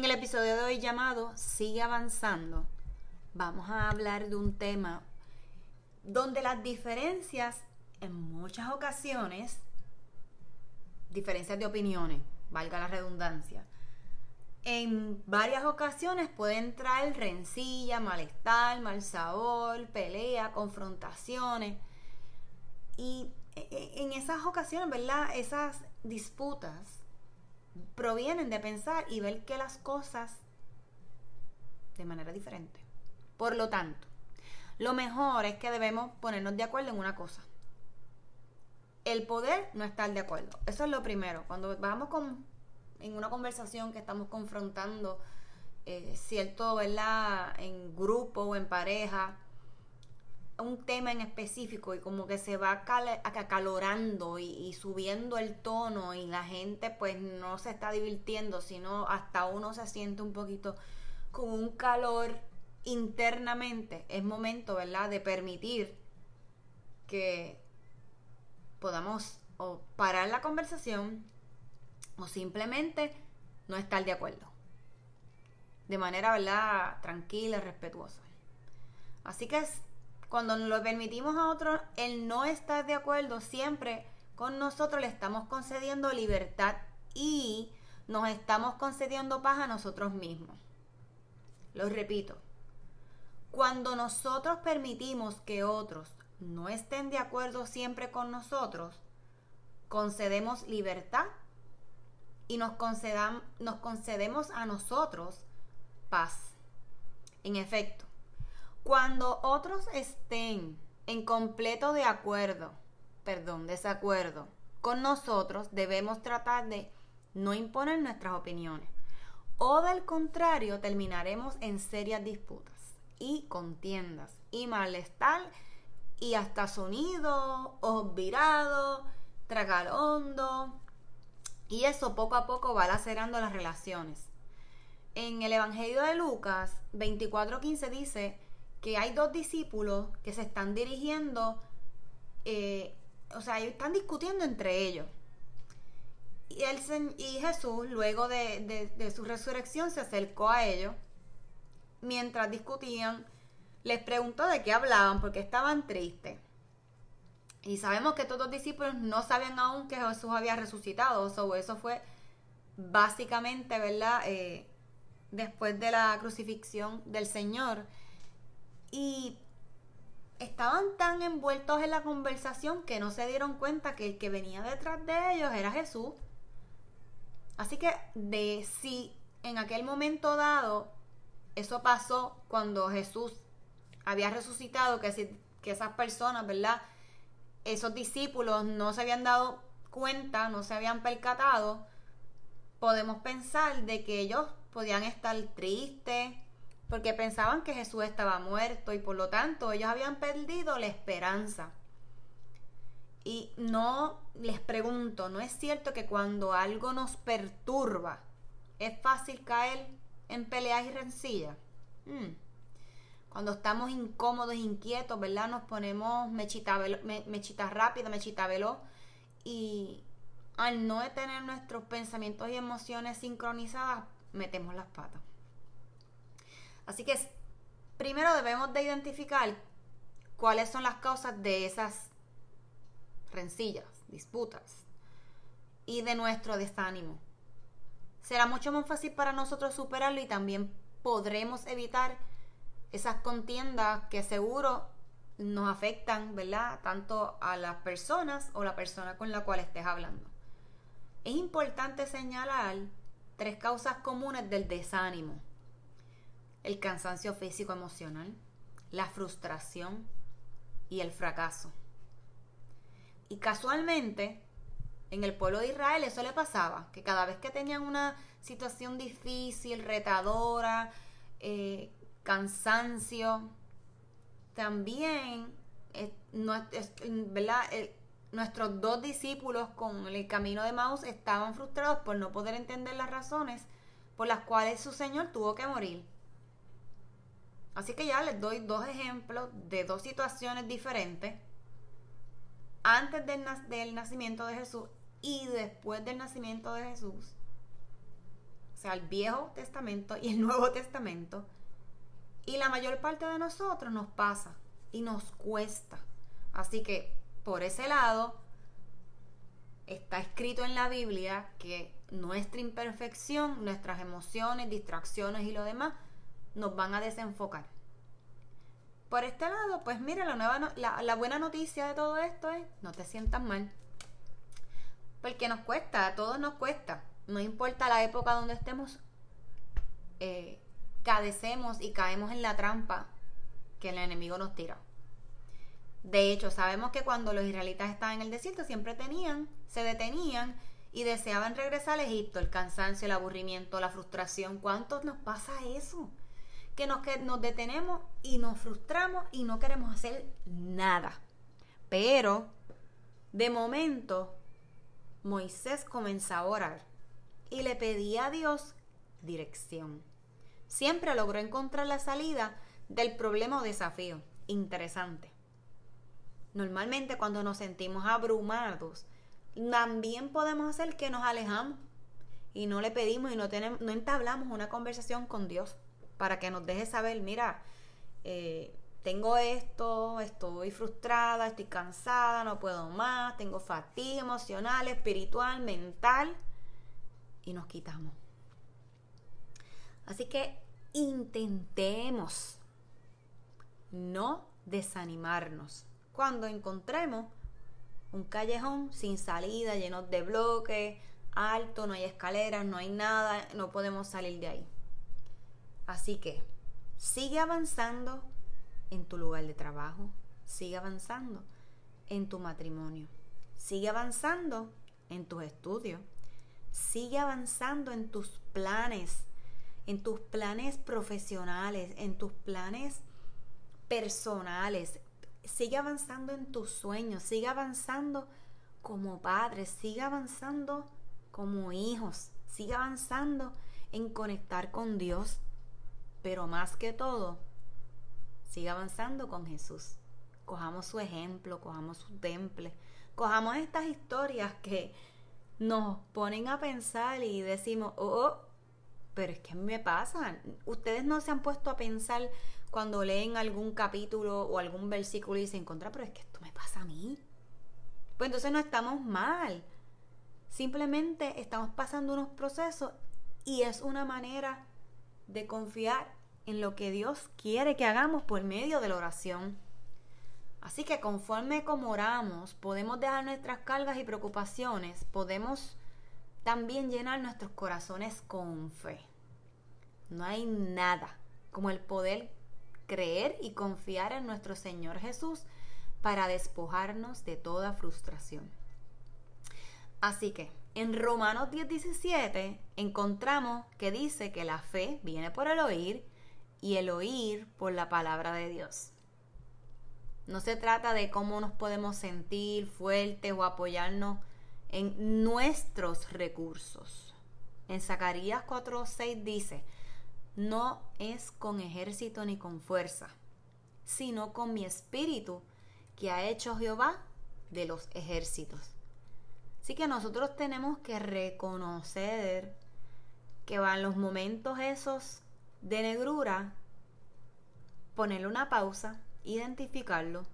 En el episodio de hoy llamado Sigue avanzando, vamos a hablar de un tema donde las diferencias en muchas ocasiones, diferencias de opiniones, valga la redundancia, en varias ocasiones pueden traer rencilla, malestar, mal sabor, pelea, confrontaciones. Y e, e, en esas ocasiones, ¿verdad? Esas disputas provienen de pensar y ver que las cosas de manera diferente. Por lo tanto, lo mejor es que debemos ponernos de acuerdo en una cosa. El poder no estar de acuerdo. Eso es lo primero. Cuando vamos con, en una conversación que estamos confrontando eh, cierto, ¿verdad? En grupo o en pareja, un tema en específico y como que se va acalorando y, y, subiendo el tono y la gente pues no se está divirtiendo, sino hasta uno se siente un poquito con un calor internamente, es momento, ¿verdad?, de permitir que podamos o parar la conversación o simplemente no estar de acuerdo. De manera, ¿verdad?, tranquila, respetuosa. Así que cuando lo permitimos a otro el no estar de acuerdo, siempre con nosotros le estamos concediendo libertad y nos estamos concediendo paz a nosotros mismos. Lo repito, cuando nosotros permitimos que otros no estén de acuerdo siempre con nosotros, concedemos libertad y nos, nos concedemos a nosotros paz. En efecto, cuando otros estén en completo de acuerdo, perdón, desacuerdo con nosotros, debemos tratar de no imponer nuestras opiniones. O del contrario, terminaremos en serias disputas y contiendas y malestar y hasta sonido, ojos virados, tragar hondo. Y eso poco a poco va lacerando las relaciones. En el Evangelio de Lucas 24:15 dice, que hay dos discípulos que se están dirigiendo, eh, o sea, están discutiendo entre ellos. Y, y Jesús, luego de, su resurrección, se acercó a ellos mientras discutían, les preguntó de qué hablaban, porque estaban tristes. Y sabemos que todos los discípulos no sabían aún que Jesús había resucitado. eso fue básicamente, ¿verdad? Eh, después de la crucifixión del Señor. Y estaban tan envueltos en la conversación que no se dieron cuenta que el que venía detrás de ellos era Jesús. Así que de si en aquel momento dado eso pasó cuando Jesús había resucitado, que, si, que esas personas, ¿verdad? Esos discípulos no se habían dado cuenta, no se habían percatado, podemos pensar de que ellos podían estar tristes porque pensaban que Jesús estaba muerto y por lo tanto ellos habían perdido la esperanza. Y no les pregunto, ¿no es cierto que cuando algo nos perturba es fácil caer en peleas y rencillas? Hmm. Cuando estamos incómodos, inquietos, ¿verdad? Nos ponemos mechita, me, mechita rápida, mechita veloz y al no tener nuestros pensamientos y emociones sincronizadas, metemos las patas. Así que primero debemos de identificar cuáles son las causas de esas rencillas, disputas y de nuestro desánimo. Será mucho más fácil para nosotros superarlo y también podremos evitar esas contiendas que seguro nos afectan, ¿verdad? Tanto a las personas o la persona con la cual estés hablando. Es importante señalar tres causas comunes del desánimo. El cansancio físico emocional, la frustración y el fracaso. Y casualmente, en el pueblo de Israel eso le pasaba, que cada vez que tenían una situación difícil, retadora, eh, cansancio, también, eh, ¿verdad? nuestros dos discípulos con el camino de Maus estaban frustrados por no poder entender las razones por las cuales su Señor tuvo que morir. Así que ya les doy dos ejemplos de dos situaciones diferentes antes del, del nacimiento de Jesús y después del nacimiento de Jesús. O sea, el Viejo Testamento y el Nuevo Testamento. Y la mayor parte de nosotros nos pasa y nos cuesta. Así que por ese lado, está escrito en la Biblia que nuestra imperfección, nuestras emociones, distracciones y lo demás nos van a desenfocar. Por este lado, pues mira, la, nueva la, buena noticia de todo esto es, no te sientas mal. Porque nos cuesta, a todos nos cuesta. No importa la época donde estemos, eh, cadecemos y caemos en la trampa que el enemigo nos tira. De hecho, sabemos que cuando los israelitas estaban en el desierto siempre tenían, se detenían y deseaban regresar a Egipto. El cansancio, el aburrimiento, la frustración. ¿Cuántos nos pasa eso? Que nos, que nos detenemos y nos frustramos y no queremos hacer nada. Pero, de momento, Moisés comenzó a orar y le pedía a Dios dirección. Siempre logró encontrar la salida del problema o desafío. Interesante. Normalmente cuando nos sentimos abrumados, también podemos hacer que nos alejamos y no le pedimos y no, no entablamos una conversación con Dios para que nos deje saber, mira, eh, tengo esto, estoy frustrada, estoy cansada, no puedo más, tengo fatiga emocional, espiritual, mental y nos quitamos. Así que intentemos no desanimarnos cuando encontremos un callejón sin salida, lleno de bloques, alto, no hay escaleras, no hay nada, no podemos salir de ahí. Así que sigue avanzando en tu lugar de trabajo, sigue avanzando en tu matrimonio, sigue avanzando en tus estudios, sigue avanzando en tus planes, en tus planes profesionales, en tus planes personales, sigue avanzando en tus sueños, sigue avanzando como padres, sigue avanzando como hijos, sigue avanzando en conectar con Dios, pero más que todo, sigue avanzando con Jesús. Cojamos su ejemplo, cojamos su temple, cojamos estas historias que nos ponen a pensar y decimos, oh, oh pero es que me pasa. Ustedes no se han puesto a pensar cuando leen algún capítulo o algún versículo y se encuentra, pero es que esto me pasa a mí. Pues entonces no estamos mal. Simplemente estamos pasando unos procesos y es una manera de confiar en lo que Dios quiere que hagamos por medio de la oración. Así que conforme como oramos, podemos dejar nuestras cargas y preocupaciones, podemos también llenar nuestros corazones con fe. No hay nada como el poder creer y confiar en nuestro Señor Jesús para despojarnos de toda frustración. Así que en Romanos 10:17 encontramos que dice que la fe viene por el oír y el oír por la palabra de Dios. No se trata de cómo nos podemos sentir fuertes o apoyarnos en nuestros recursos. En Zacarías 4:6 dice, no es con ejército ni con fuerza, sino con mi espíritu que ha hecho Jehová de los ejércitos. Así que nosotros tenemos que reconocer que van los momentos esos de negrura, ponerle una pausa, identificarlo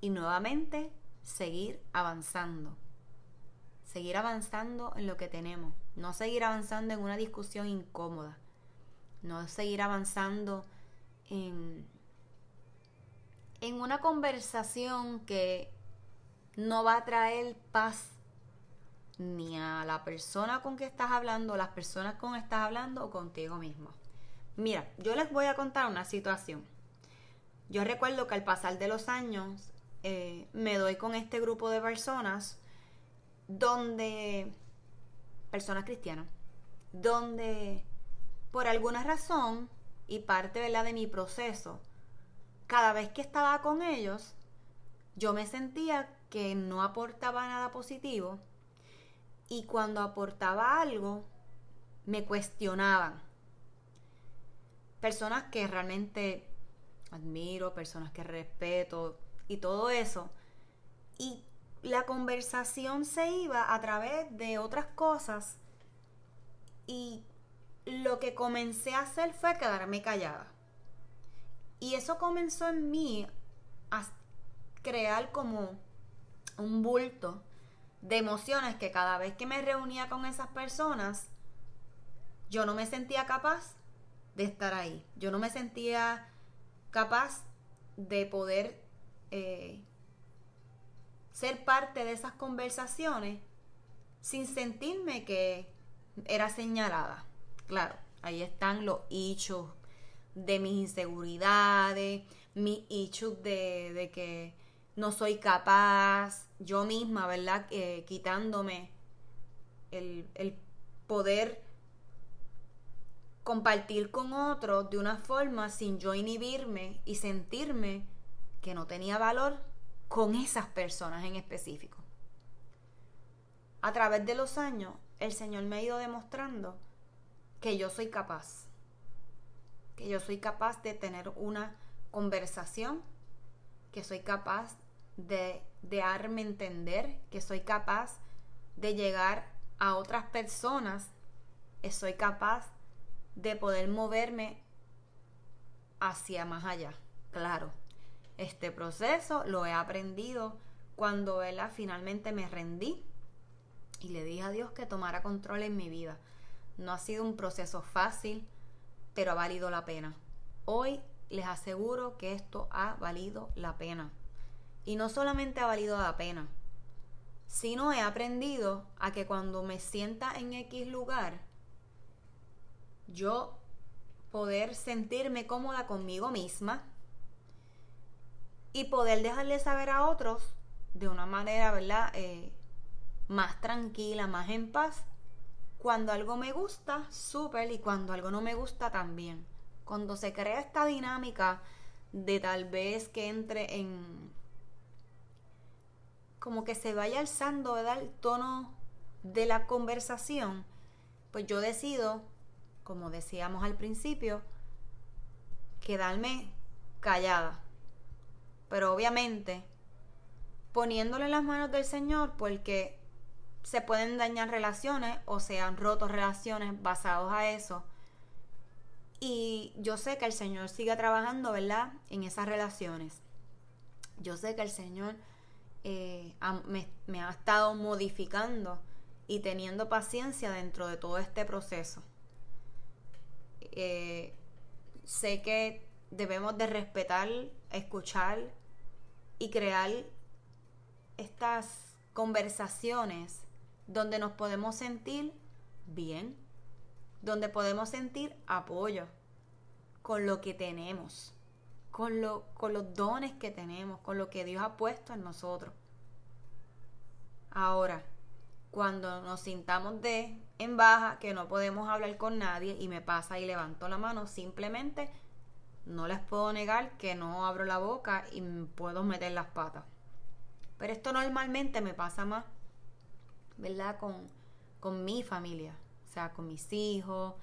y nuevamente seguir avanzando. Seguir avanzando en lo que tenemos, no seguir avanzando en una discusión incómoda no seguir avanzando en, en una conversación que no va a traer paz ni a la persona con que estás hablando, las personas con que estás hablando o contigo mismo. Mira, yo les voy a contar una situación. Yo recuerdo que al pasar de los años eh, me doy con este grupo de personas donde, personas cristianas, donde por alguna razón y parte de mi proceso, cada vez que estaba con ellos, yo me sentía que no aportaba nada positivo y cuando aportaba algo, me cuestionaban. Personas que realmente admiro, personas que respeto y todo eso. Y la conversación se iba a través de otras cosas y lo que comencé a hacer fue quedarme callada. Y eso comenzó en mí a crear como un bulto de emociones que cada vez que me reunía con esas personas, yo no me sentía capaz de estar ahí. Yo no me sentía capaz de poder eh, ser parte de esas conversaciones sin sentirme que era señalada. Claro, ahí están los hechos de mis inseguridades, mis hechos de, que no soy capaz, yo misma, ¿verdad? Eh, quitándome el, el poder compartir con otros de una forma sin yo inhibirme y sentirme que no tenía valor con esas personas en específico. A través de los años, el Señor me ha ido demostrando que yo soy capaz, que yo soy capaz de tener una conversación, que soy capaz de, darme entender, que soy capaz de llegar a otras personas, que soy capaz de poder moverme hacia más allá. Claro, este proceso lo he aprendido cuando finalmente me rendí y le dije a Dios que tomara control en mi vida. No ha sido un proceso fácil, pero ha valido la pena. Hoy les aseguro que esto ha valido la pena. Y no solamente ha valido la pena, sino he aprendido a que cuando me sienta en X lugar, yo poder sentirme cómoda conmigo misma y poder dejarle saber a otros de una manera, ¿verdad? Eh, más tranquila, más en paz, cuando algo me gusta, súper, y cuando algo no me gusta, también. Cuando se crea esta dinámica de tal vez que entre en... como que se vaya alzando, ¿verdad? El tono de la conversación, pues yo decido, como decíamos al principio, quedarme callada. Pero obviamente, poniéndole las manos del Señor, porque se pueden dañar relaciones o se han roto relaciones basados a eso. Y yo sé que el Señor sigue trabajando, ¿verdad? En esas relaciones. Yo sé que el Señor eh, me, ha estado modificando y teniendo paciencia dentro de todo este proceso. Eh, sé que debemos de respetar, escuchar y crear estas conversaciones donde nos podemos sentir bien, donde podemos sentir apoyo con lo que tenemos, con, lo, con los dones que tenemos, con lo que Dios ha puesto en nosotros. Ahora, cuando nos sintamos de en baja, que no podemos hablar con nadie y me pasa y levanto la mano, simplemente no les puedo negar que no abro la boca y puedo meter las patas. Pero esto normalmente me pasa más, ¿verdad? Con, con mi familia, o sea, con mis hijos,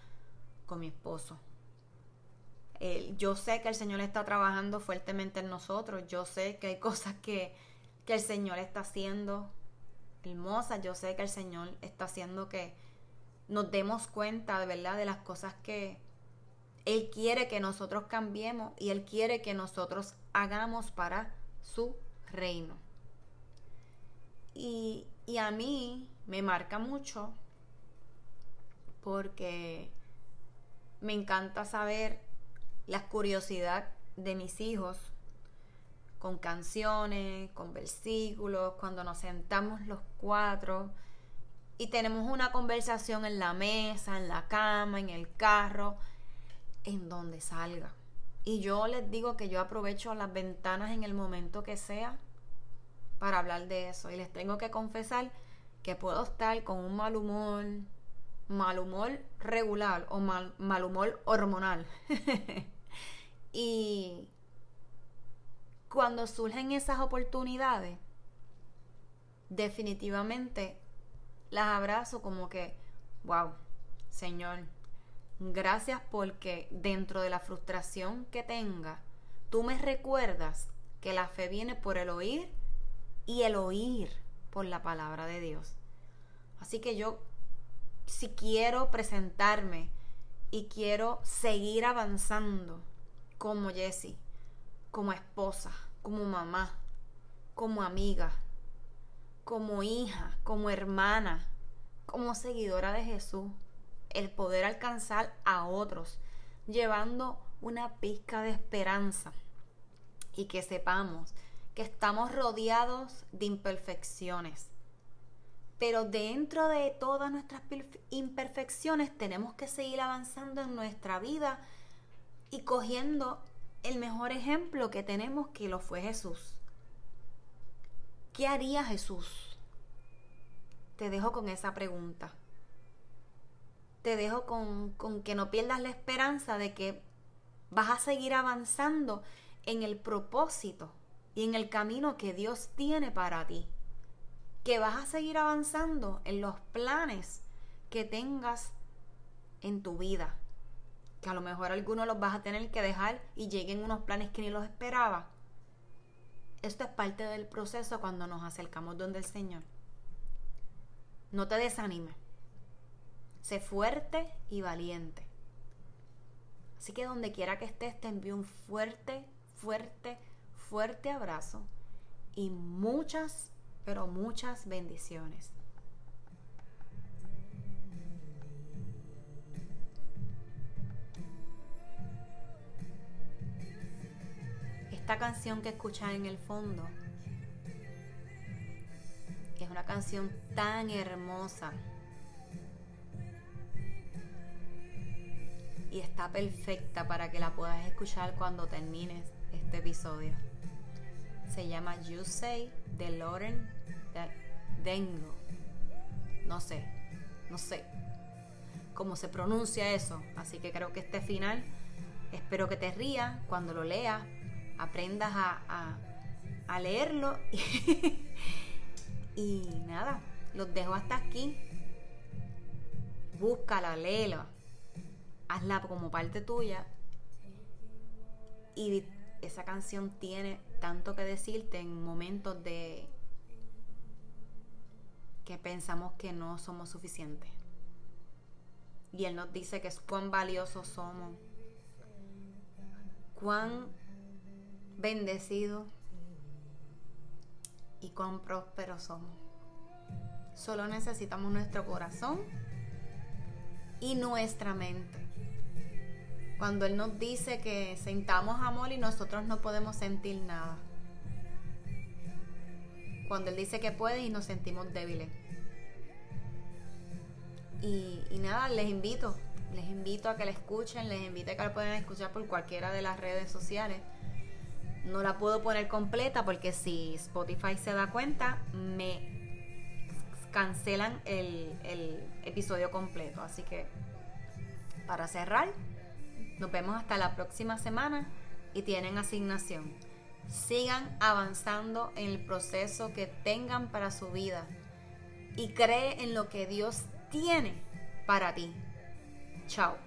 con mi esposo. Yo sé que el Señor está trabajando fuertemente en nosotros, yo sé que hay cosas que, que el Señor está haciendo hermosas, yo sé que el Señor está haciendo que nos demos cuenta de verdad de las cosas que Él quiere que nosotros cambiemos y Él quiere que nosotros hagamos para su reino. Y, y a mí me marca mucho porque me encanta saber la curiosidad de mis hijos con canciones, con versículos, cuando nos sentamos los cuatro y tenemos una conversación en la mesa, en la cama, en el carro, en donde salga. Y yo les digo que yo aprovecho las ventanas en el momento que sea para hablar de eso. Y les tengo que confesar que puedo estar con un mal humor, mal humor regular o mal, mal humor hormonal. y cuando surgen esas oportunidades, definitivamente las abrazo como que, wow, Señor, gracias porque dentro de la frustración que tenga, tú me recuerdas que la fe viene por el oír y el oír por la palabra de Dios. Así que yo, si quiero presentarme y quiero seguir avanzando como Jessie, como esposa, como mamá, como amiga, como hija, como hermana, como seguidora de Jesús, el poder alcanzar a otros, llevando una pizca de esperanza y que sepamos que estamos rodeados de imperfecciones. Pero dentro de todas nuestras imperfecciones tenemos que seguir avanzando en nuestra vida y cogiendo el mejor ejemplo que tenemos que lo fue Jesús. ¿Qué haría Jesús? Te dejo con esa pregunta. Te dejo con, que no pierdas la esperanza de que vas a seguir avanzando en el propósito y en el camino que Dios tiene para ti. Que vas a seguir avanzando en los planes que tengas en tu vida. Que a lo mejor algunos los vas a tener que dejar y lleguen unos planes que ni los esperaba. Esto es parte del proceso cuando nos acercamos donde el Señor. No te desanimes. Sé fuerte y valiente. Así que donde quiera que estés, te envío un fuerte, fuerte, fuerte abrazo y muchas, pero muchas bendiciones. Esta canción que escuchan en el fondo es una canción tan hermosa y está perfecta para que la puedas escuchar cuando termines este episodio. Se llama You Say de Lauren Dengo. No sé, no sé cómo se pronuncia eso, así que creo que este final espero que te rías cuando lo leas aprendas a, leerlo. y nada, los dejo hasta aquí. Búscala, léela. Hazla como parte tuya. Y esa canción tiene tanto que decirte en momentos de que pensamos que no somos suficientes. Y Él nos dice que es cuán valiosos somos, cuán bendecidos y cuán prósperos somos. Solo necesitamos nuestro corazón y nuestra mente. Cuando Él nos dice que sentamos amor y nosotros no podemos sentir nada. Cuando Él dice que puede y nos sentimos débiles. Y, y nada, les invito, les invito a que la escuchen, les invito a que la puedan escuchar por cualquiera de las redes sociales no la puedo poner completa porque si Spotify se da cuenta, me cancelan el, el episodio completo. Así que para cerrar, nos vemos hasta la próxima semana y tienen asignación. Sigan avanzando en el proceso que tengan para su vida y cree en lo que Dios tiene para ti. Chao.